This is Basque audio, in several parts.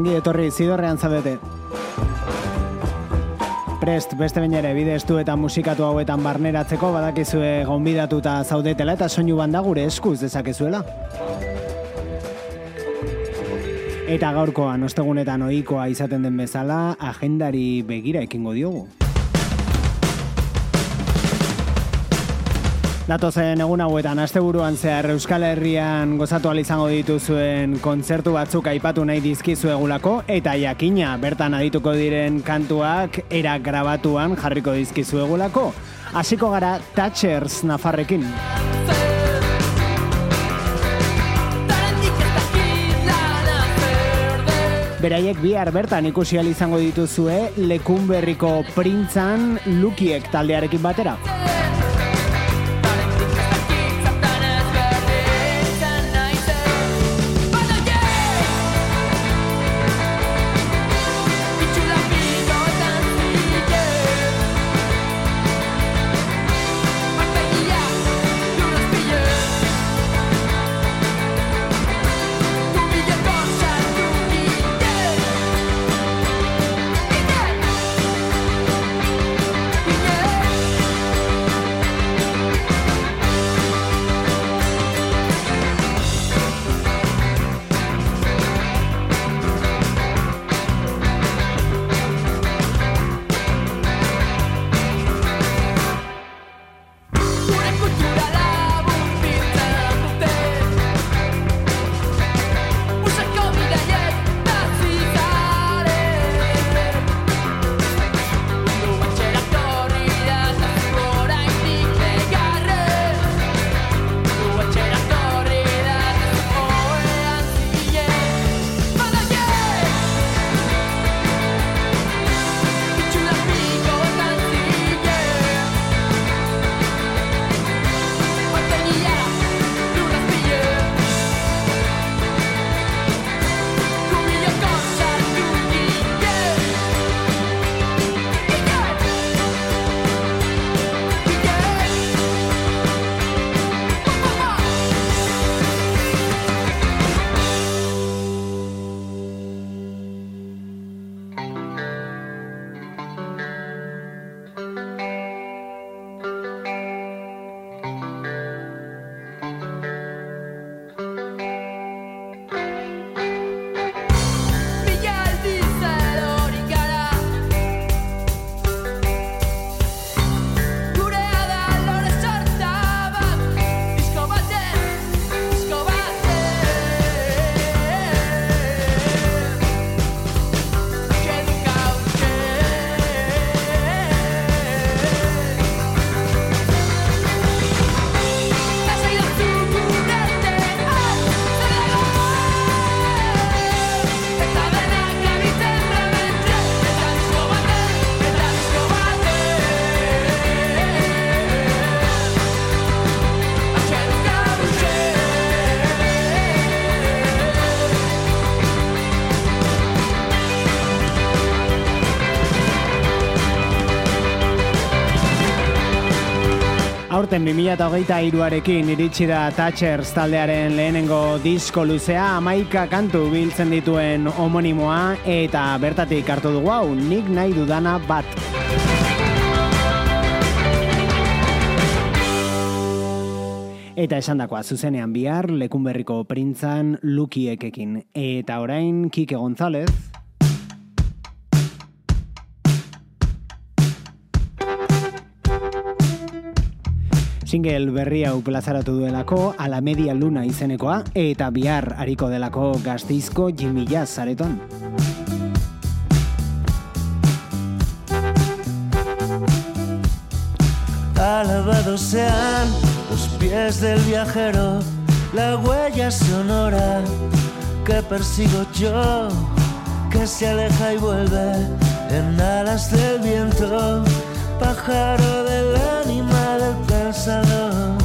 Ongi etorri zidorrean zabete. Prest, beste bain ere, bide estu eta musikatu hauetan barneratzeko badakizue gonbidatuta zaudetela eta soinu banda gure eskuz dezakezuela. Eta gaurkoan, ostegunetan ohikoa izaten den bezala, agendari begira ekingo diogu. Datozen egun hauetan asteburuan zehar Euskal Herrian gozatu izango dituzuen kontzertu batzuk aipatu nahi dizkizuegulako eta jakina bertan adituko diren kantuak era grabatuan jarriko dizkizuegulako. Hasiko gara Thatchers Nafarrekin. Beraiek bihar bertan ikusi izango dituzue Lekunberriko Printzan Lukiek taldearekin batera. 2008 iruarekin iritsi da Thatchers taldearen lehenengo disko luzea amaika kantu biltzen dituen homonimoa eta bertatik hartu dugu hau nik nahi dudana bat. Eta esan dakoa zuzenean bihar lekunberriko printzan lukiekekin. Eta orain Kike González... Single berri hau plazaratu duelako, ala media luna izenekoa, eta bihar hariko delako gazteizko Jimmy Jazz zareton. Alabados sean los pies del viajero, la huella sonora que persigo yo, que se aleja y vuelve en alas del viento, pájaro del ánima del pensador.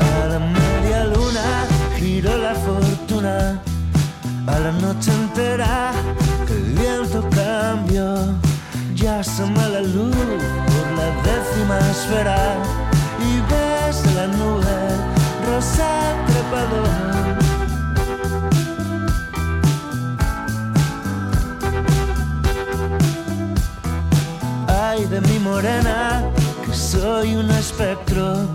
A la media luna giró la fortuna, a la noche entera que el viento cambió, ya asoma la luz por la décima esfera y ves la nube rosa trepador. Ay de mi morena, soy un espectro.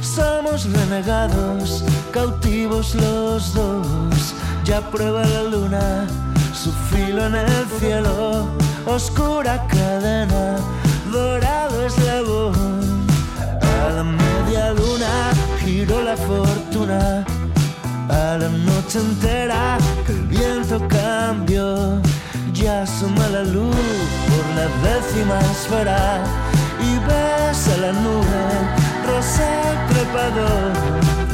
Somos renegados, cautivos los dos. Ya prueba la luna, su filo en el cielo. Oscura cadena, dorado eslabón. A la media luna giró la fortuna. A la noche entera el viento cambió. Ya asoma la luz por la décima esfera y ves a la nube rosa trepador.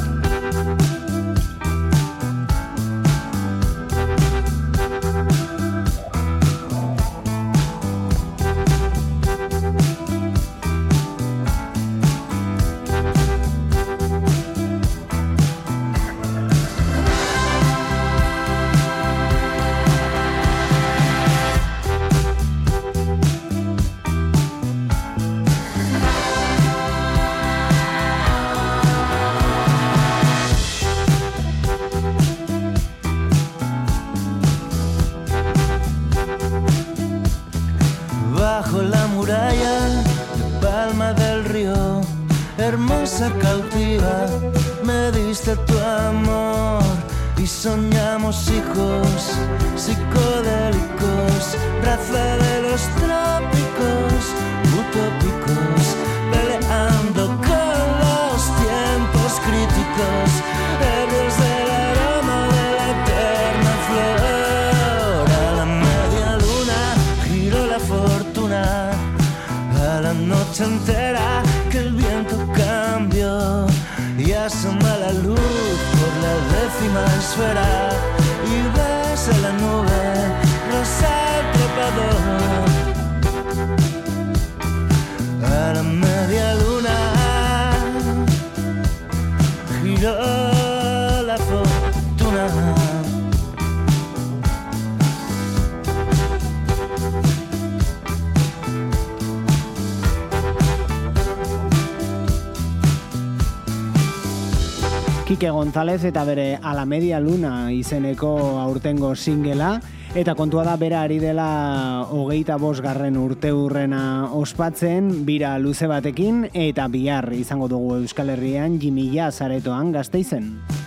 Kike González eta bere Ala Media Luna izeneko aurtengo singela eta kontua da bera ari dela hogeita bosgarren urte urrena ospatzen bira luze batekin eta bihar izango dugu Euskal Herrian Jimila zaretoan gazteizen.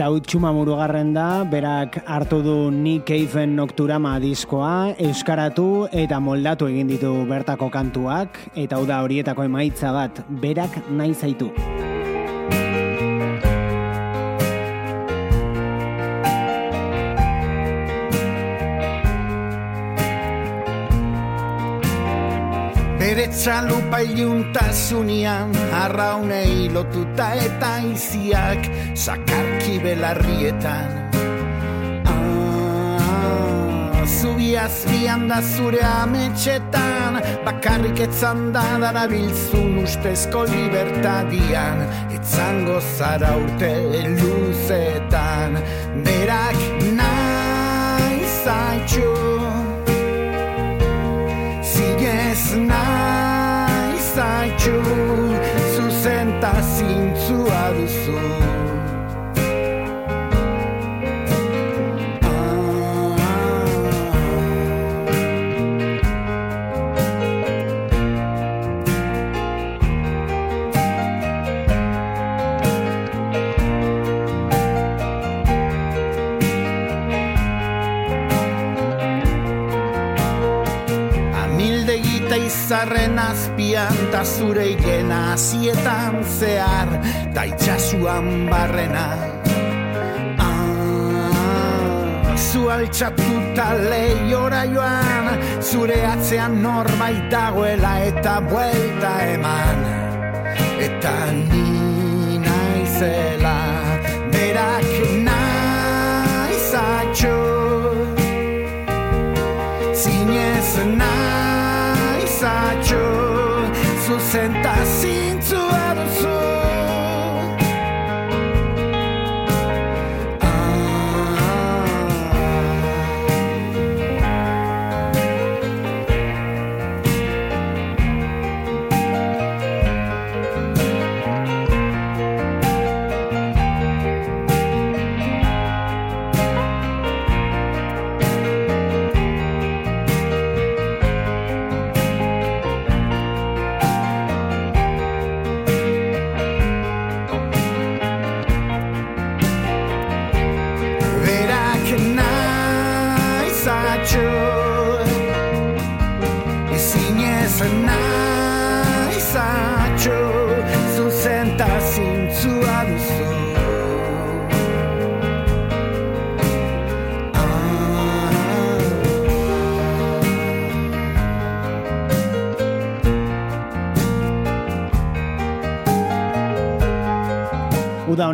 Eta hau txuma murugarren da, berak hartu du Nick Cave-en Nocturama diskoa, euskaratu eta moldatu egin ditu bertako kantuak, eta hau da horietako emaitza bat, berak nahi zaitu. Bere txalupa iluntasunean arraunei lotuta eta iziak sakarki belarrietan ah, Zubi azpian da zure ametxetan. Bakarrik etzan da darabiltzun ustezko libertadian. Etzango zara urte luzetan Berak nahi zaitxu izarren azpian ta zure igena azietan zehar ta itxasuan barrena. Ah, zu altxatuta lehiora joan zure atzean norbait dagoela eta buelta eman. Eta ni naizela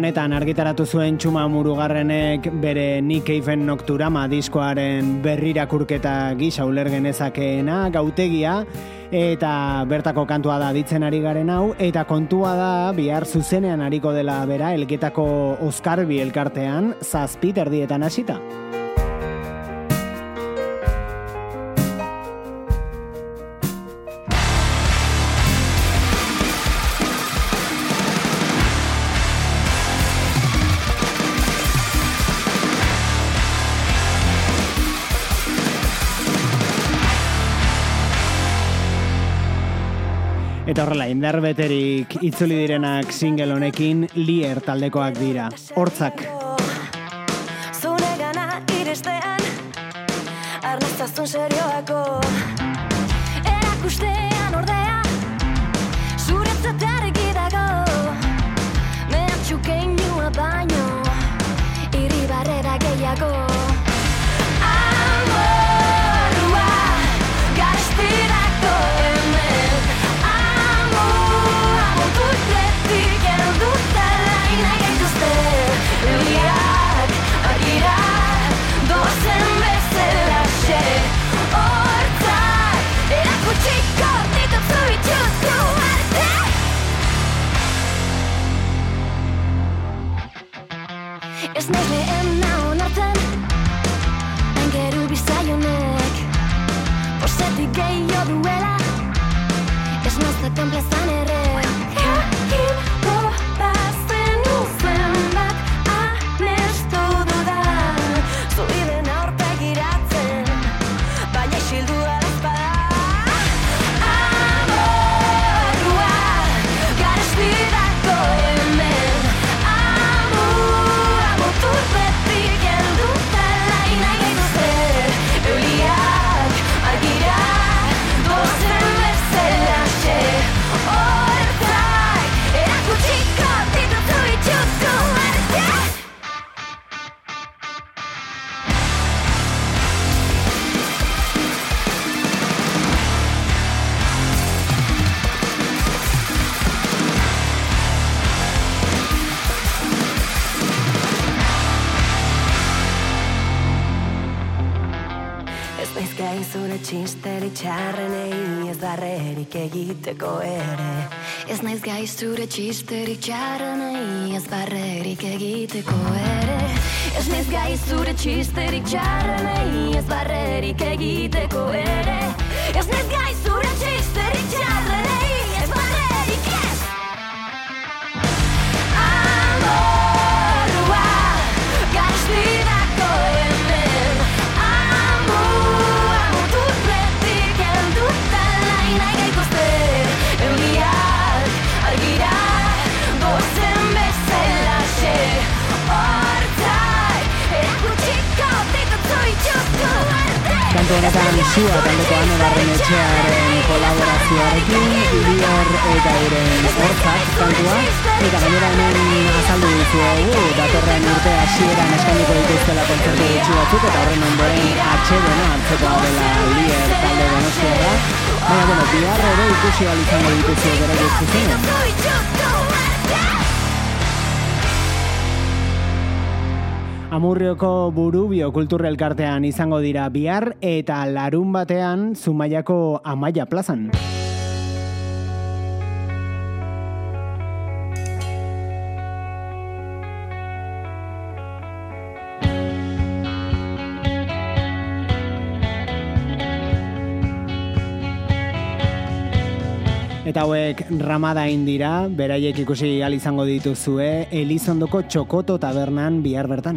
honetan argitaratu zuen txuma murugarrenek bere Nick Cave Nocturama diskoaren berrirakurketa gisa uler genezakeena gautegia eta bertako kantua da ditzen ari garen hau eta kontua da bihar zuzenean ariko dela bera elketako Oskarbi elkartean zazpi erdietan hasita. Eta horrela, indar beterik itzuli direnak single honekin lier taldekoak dira. Hortzak. Zure gana iristean Arnaztazun serioako Naiz lehen onartzen Aingeru bizaionek Posetik gehiago duela Ez nazaten plazan barrerik egiteko ere. Ez naiz gai zure txisteri txarrenei ez barrerik egiteko ere. Ez naiz gai zure txisteri txarrenei ez barrerik egiteko ere. Ez naiz gai Kantu honetan zua taldeko ane barren etxearen kolaborazioarekin, Ilior eta iren hortzak kantua, eta gainera hemen azaldu dizuegu, datorren urte hasieran eskainiko dituztela kontzertu gutxi batzuk, eta horren ondoren atxedena hartzeko dela Lier talde donostiarra, baina, bueno, bihar ere ikusi alizango dituzio bere guztizenen. Amurrioko burubio kulturrelkartean izango dira bihar eta larun batean Zumaiako Amaia plazan. Eta hauek ramadain dira, beraiek ikusi al izango dituzue Elizondoko Txokoto tabernan bihar bertan.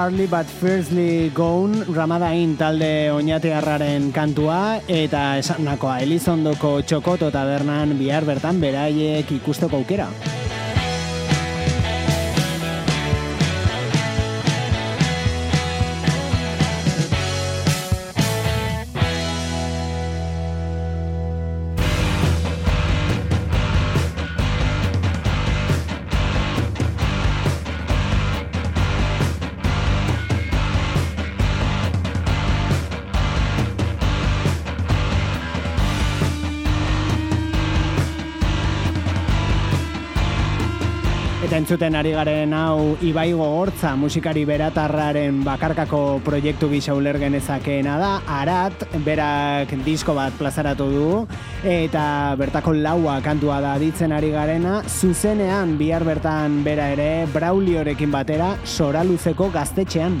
Partly But Firstly Gone Ramadain talde oinatearraren kantua eta esandakoa Elizondoko txokoto tabernan bihar bertan beraiek ikusteko aukera. Entzuten ari garen hau Ibai Gogortza musikari beratarraren bakarkako proiektu gisa ulergen ezakeena da. Arat, berak disko bat plazaratu du eta bertako laua kantua da ditzen ari garena. Zuzenean bihar bertan bera ere Brauliorekin batera Soraluzeko gaztetxean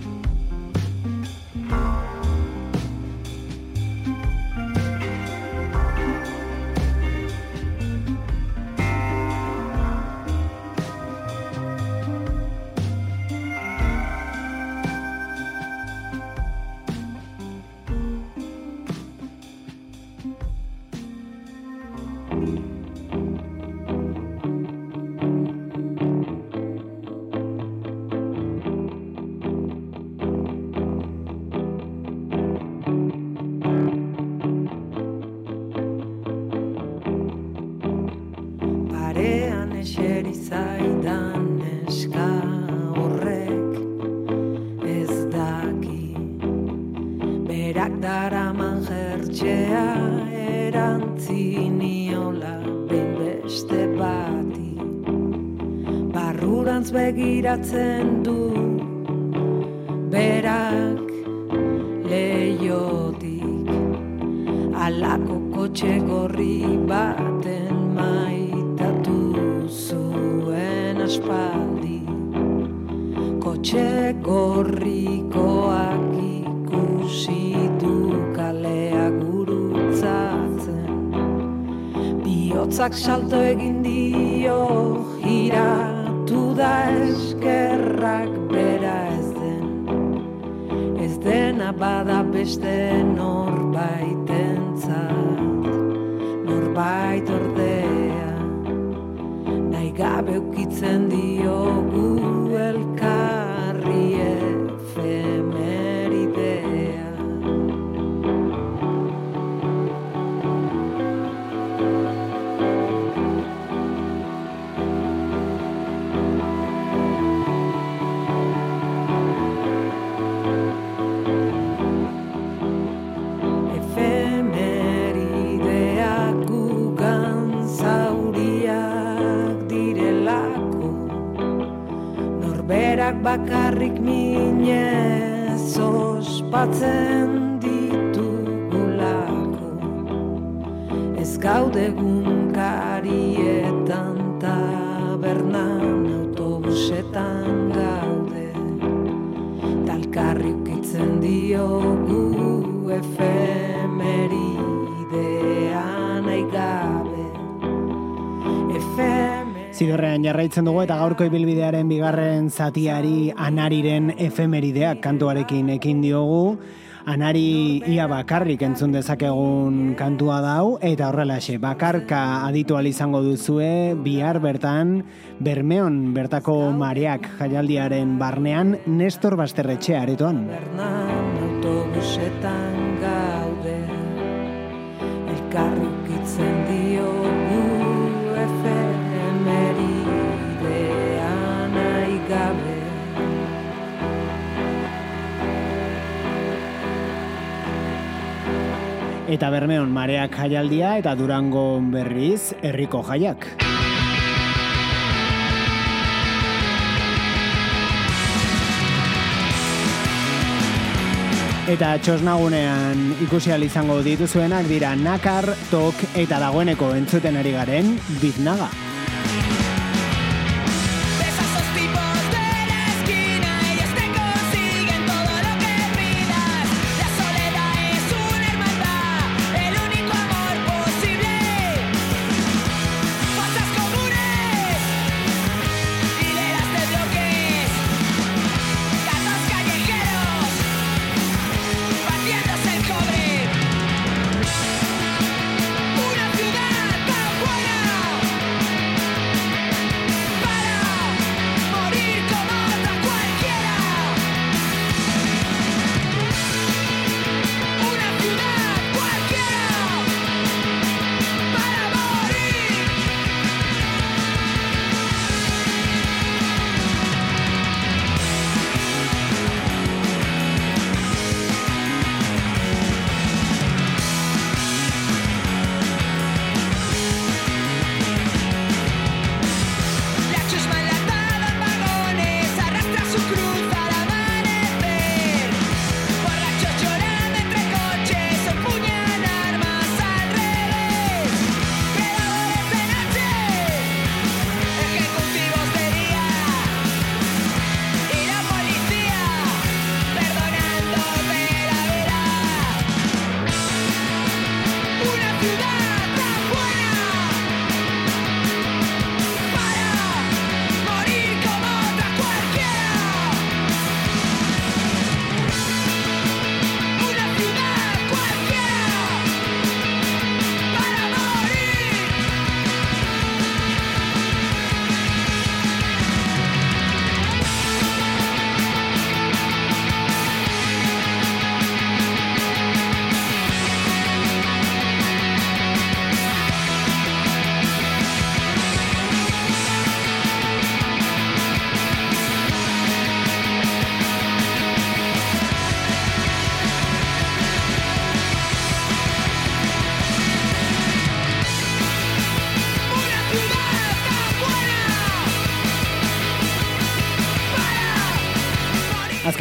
Begiratzen du. Berak leiotik alako kotxe gorri baten maitatu zuen aspaldi. Kotxe gorrikoak ikusi du kalea gurutzatzen. Bihotzak salto bakarrik minez ospatzen ditugulako. Ez gaude gunkarietan tabernan autobusetan gaude. Talkarri ukitzen diogu Zidorrean jarraitzen dugu eta gaurko ibilbidearen bigarren zatiari anariren efemerideak kantuarekin ekin diogu. Anari ia bakarrik entzun dezakegun kantua dau eta horrelaxe bakarka aditu izango duzue bihar bertan Bermeon bertako mareak jaialdiaren barnean Nestor Basterretxe aretoan. autobusetan Eta Bermeon mareak jaialdia eta Durango berriz herriko jaiak. Eta txosnagunean ikusi izango dituzuenak dira nakar, tok eta dagoeneko entzuten ari garen biznaga.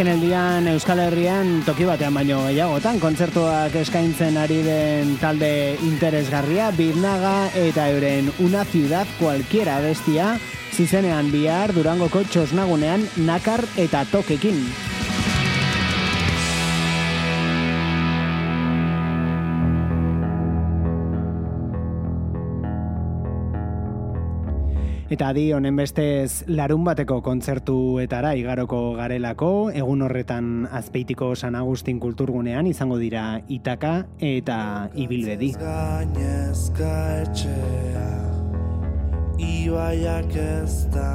Azkenaldian Euskal Herrian toki batean baino gehiagotan kontzertuak eskaintzen ari den talde interesgarria Birnaga eta euren Una ciudad cualquiera bestia zizenean bihar Durangoko txosnagunean nakar eta tokekin. Eta adi honen bestez larun bateko kontzertuetara igaroko garelako, egun horretan azpeitiko San Agustin kulturgunean izango dira Itaka eta Ibilbedi. Ibaiak ez da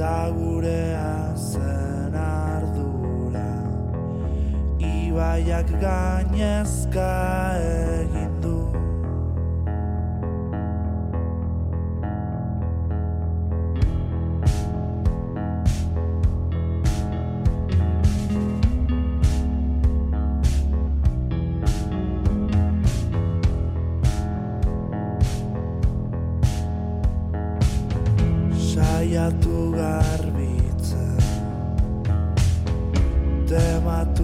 Ta gurea zen ardura Ibaiak gainezka egin du saiatu garbitzen tematu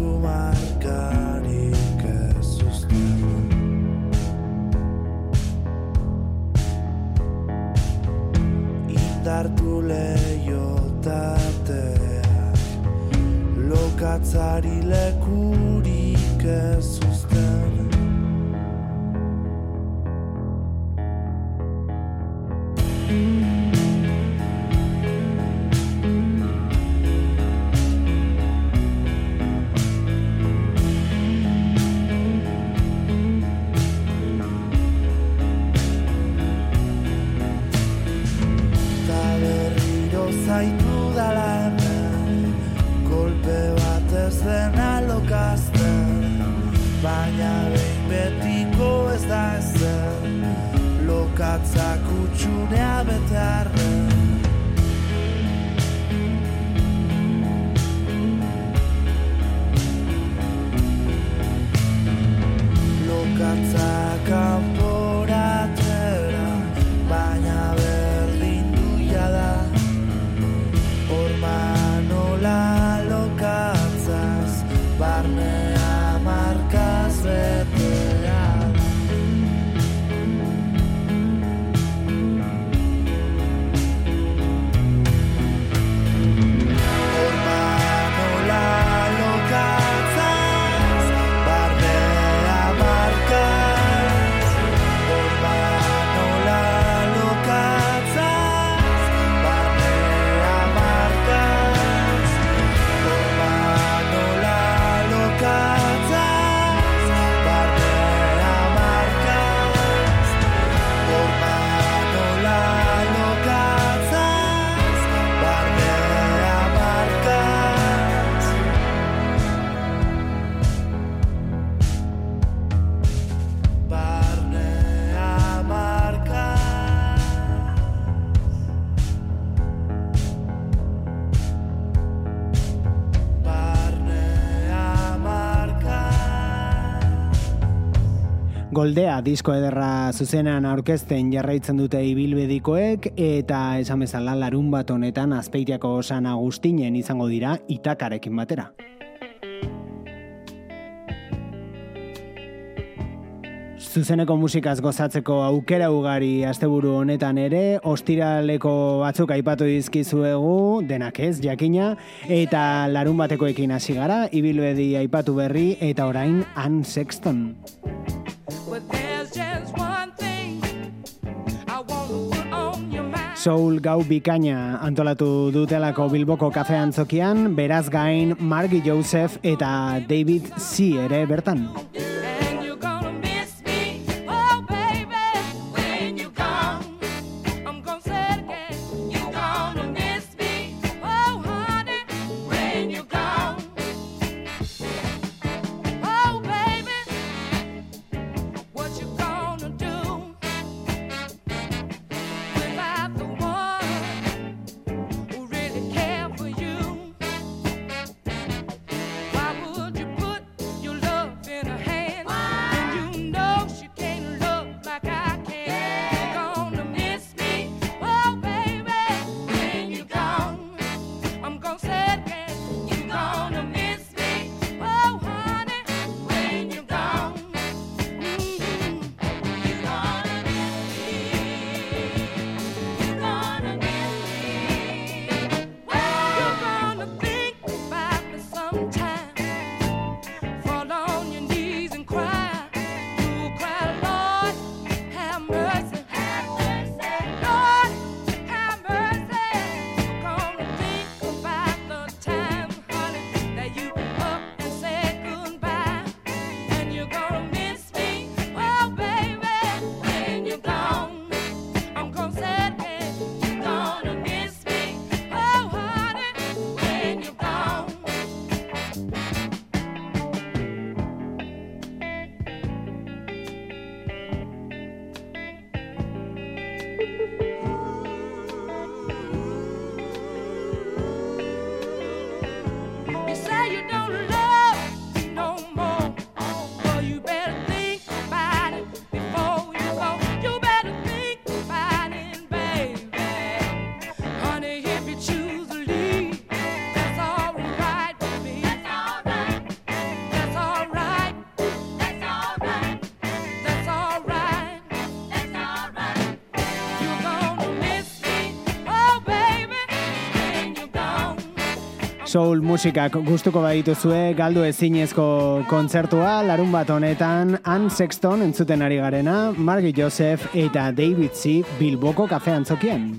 Goldea disko ederra zuzenean aurkezten jarraitzen dute ibilbedikoek eta esan bezala larun bat honetan azpeitiako San Agustinen izango dira itakarekin batera. Zuzeneko musikaz gozatzeko aukera ugari asteburu honetan ere, ostiraleko batzuk aipatu dizkizuegu, denak ez, jakina, eta larun batekoekin hasi gara, ibilbedi aipatu berri, eta orain Ann Sexton. Soul gau bikaina antolatu dutelako Bilboko kafe antzokian, beraz gain Margie Joseph eta David C. ere bertan. Soul musikak gustuko badituzue galdu ezinezko kontzertua larun bat honetan Ann Sexton entzuten ari garena, Margie Joseph eta David C. Bilboko kafean zokien.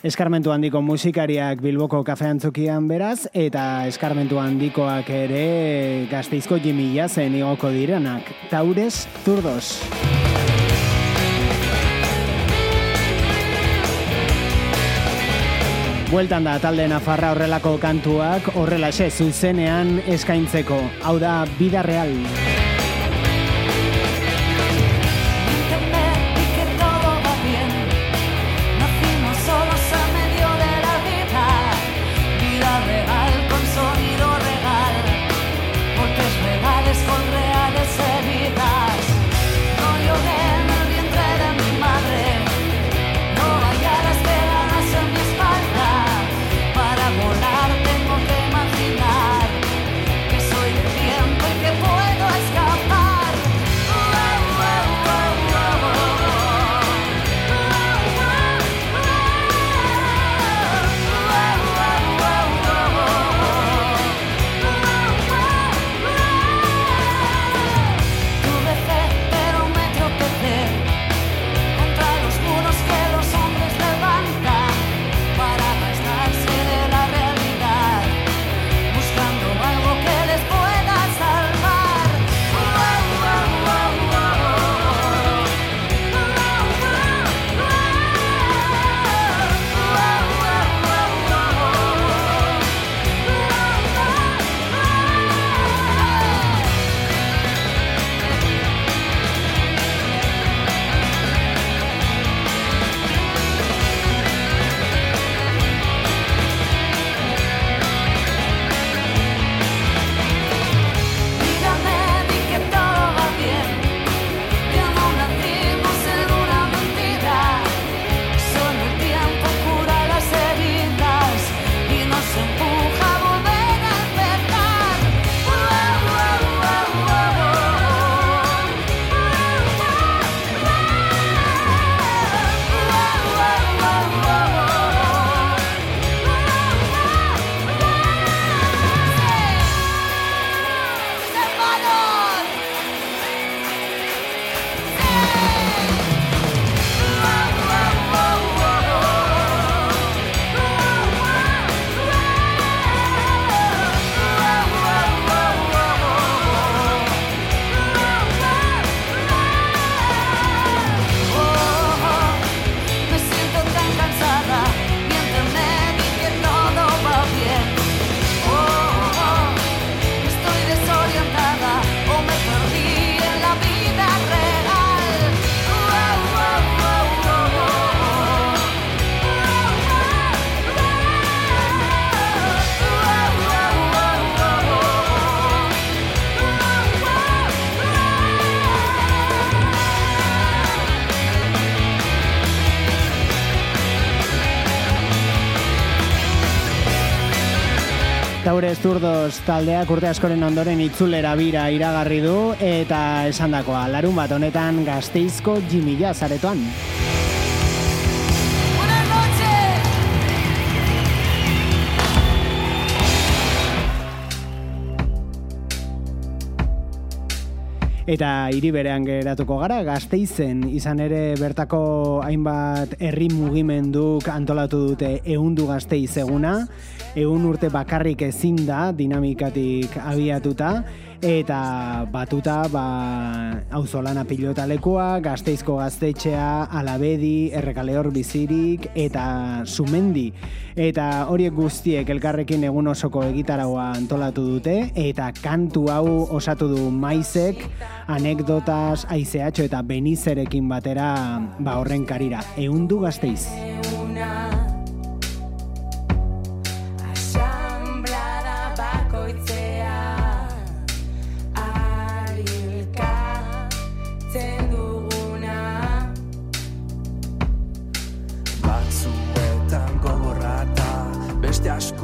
Eskarmentu handiko musikariak Bilboko kafean zokian beraz, eta eskarmentu handikoak ere gazteizko Jimmy Jazen igoko direnak. Taures Zurdos. Bueltan da talde Nafarra horrelako kantuak horrelaxe zuzenean eskaintzeko. Hau da Vida Real. Taure Zurdos taldeak urte askoren ondoren itzulera bira iragarri du eta esandakoa larun bat honetan gazteizko Jimmy Jazz aretoan. Buenas noches. Eta hiri berean geratuko gara, gazteizen izan ere bertako hainbat herri mugimenduk antolatu dute eundu gazteiz eguna, eun urte bakarrik ezin da dinamikatik abiatuta, eta batuta ba, auzolana pilota lekua, gazteizko gaztetxea, alabedi, errekaleor bizirik, eta sumendi. Eta horiek guztiek elkarrekin egun osoko egitaragoa antolatu dute, eta kantu hau osatu du maizek, anekdotas, aizeatxo eta benizerekin batera ba horren karira. Eundu gazteiz. Beste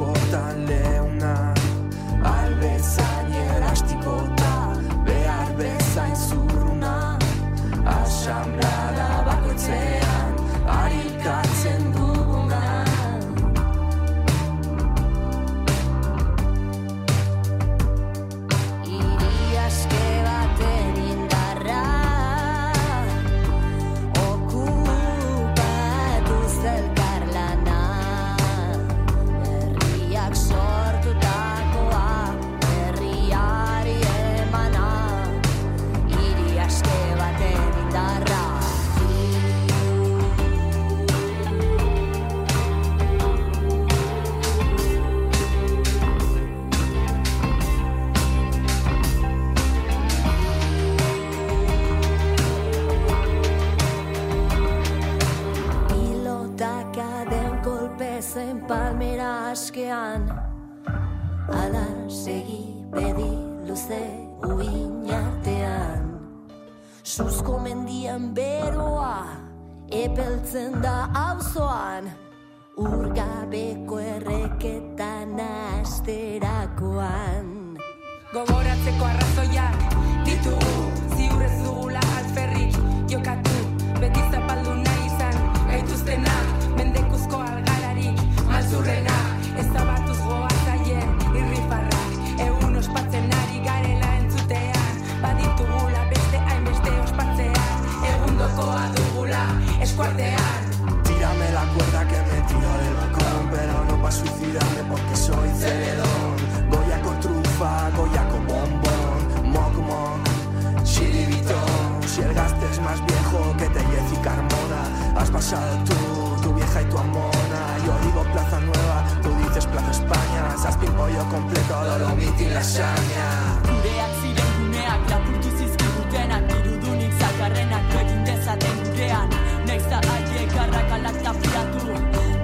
tú, tu vieja y tu amona. Yo digo Plaza Nueva, tú dices Plaza España. Zazpin pollo completo, dolomiti y lasaña. Gureak ziren guneak lapurtu zizkigutenak Dirudunik zakarrenak egin dezaten gurean Naiz da haiek arrakalak tapiatu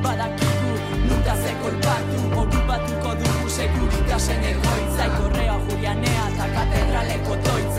Badakigu nunta ze kolpatu Okupatuko dugu seguritasen egoitza Ikorrea jurianea eta katedraleko toitza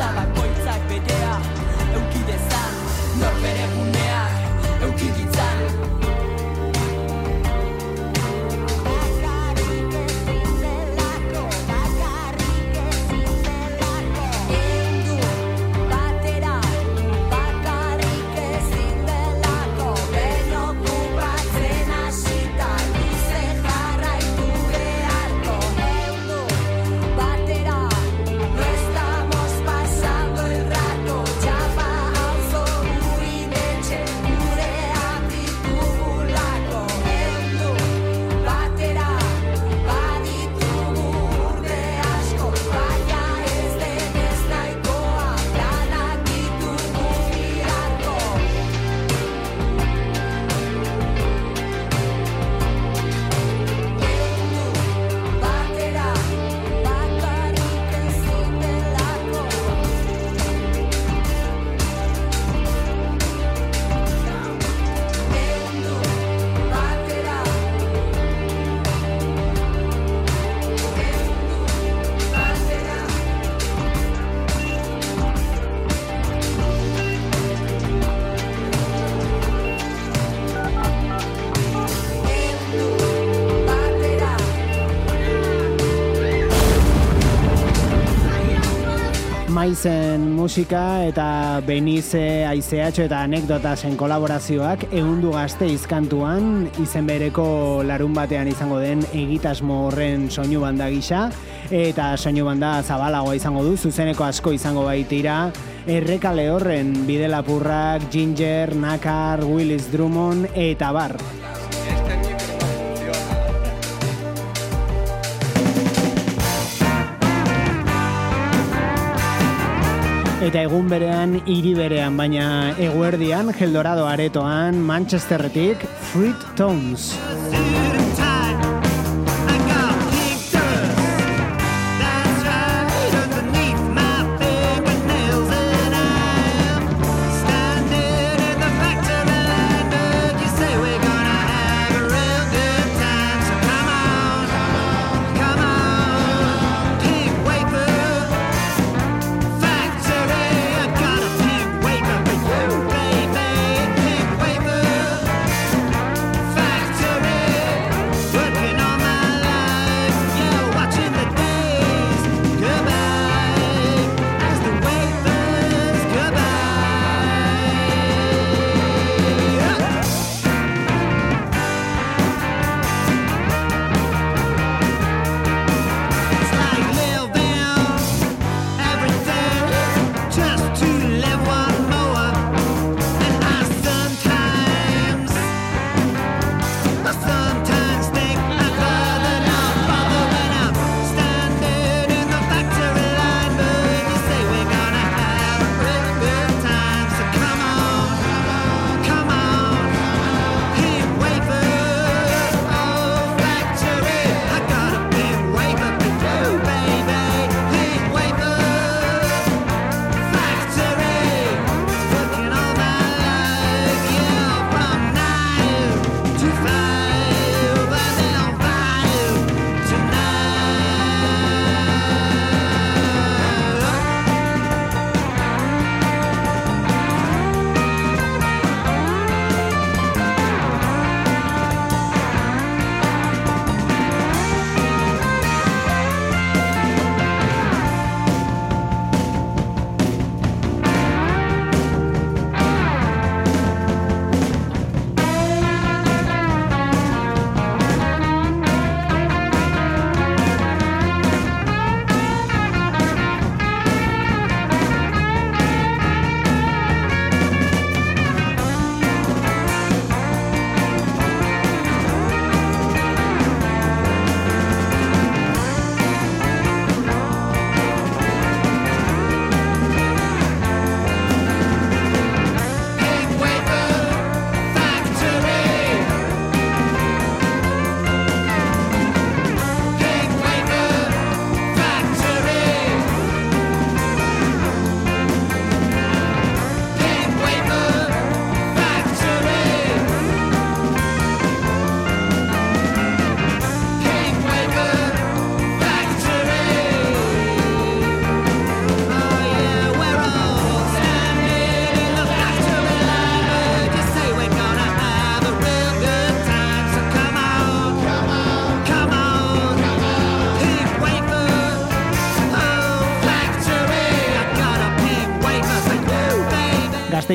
Maizen musika eta Benize Aizeatxo eta anekdotasen kolaborazioak ehundu gazte izkantuan izen bereko larun batean izango den egitasmo horren soinu banda gisa eta soinu banda zabalagoa izango du zuzeneko asko izango baitira errekale horren bidelapurrak Ginger, Nakar, Willis Drummond eta bar. Eta egun berean, hiri berean, baina eguerdian, Geldorado aretoan, Manchesterretik, Fruit Tones.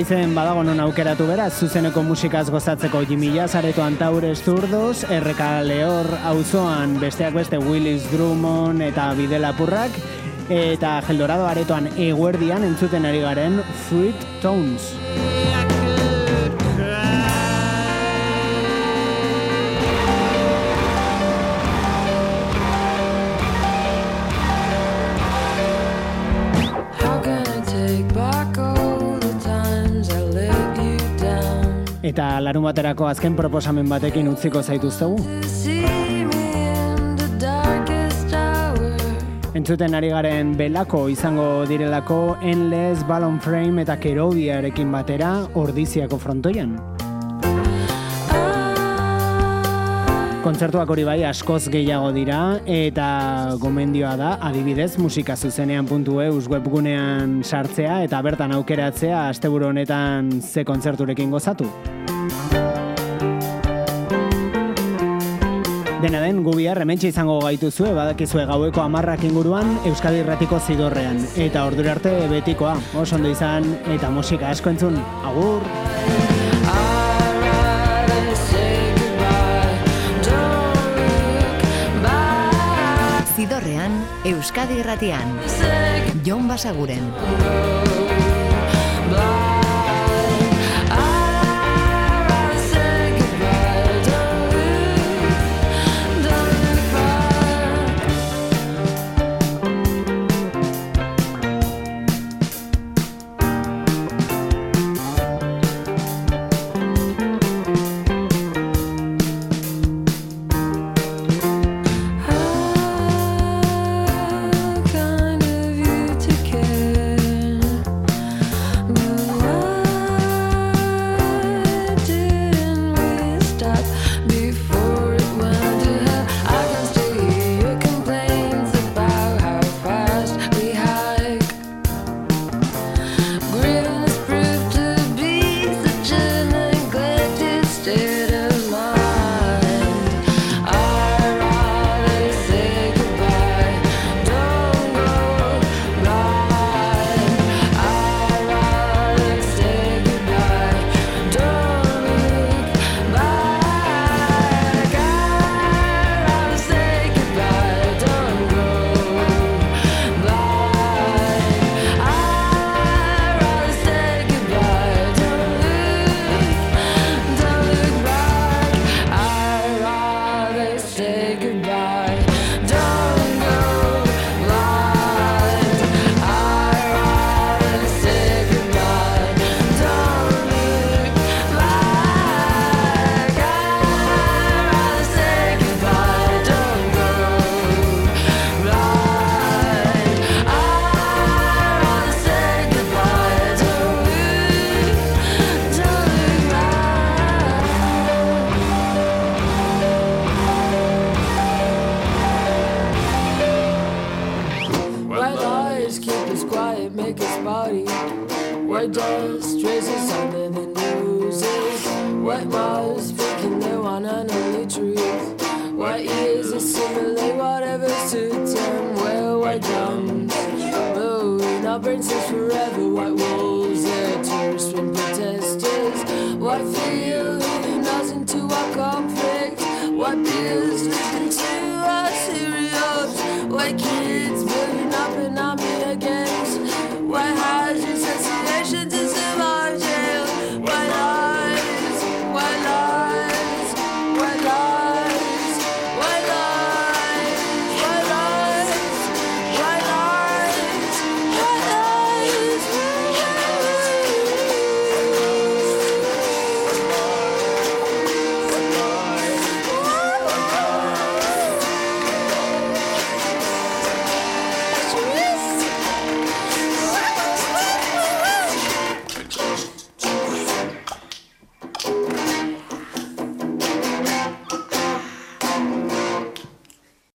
Gasteizen badago non aukeratu beraz, zuzeneko musikaz gozatzeko Jimmy Jazz, areto Antaures Zurdos, RK Lehor auzoan besteak beste Willis Drummond eta Bidelapurrak, eta Geldorado aretoan eguerdian entzuten ari garen Fruit Tones. Eta larun baterako azken proposamen batekin utziko zaituztegu. Entzuten ari garen belako izango direlako Endless, Ballon Frame eta Kerodiarekin batera ordiziako frontoian. Kontzertuak hori bai askoz gehiago dira eta gomendioa da adibidez musika zuzenean puntu eus webgunean sartzea eta bertan aukeratzea asteburu honetan ze kontzerturekin gozatu. Dena den, gu bihar hementxe izango gaituzue, badakizue gaueko amarrak inguruan Euskadi Irratiko zidorrean. Eta ordura arte betikoa, oso ondo izan, eta musika asko entzun. Agur! Euskadi Irratian. Jon Basaguren.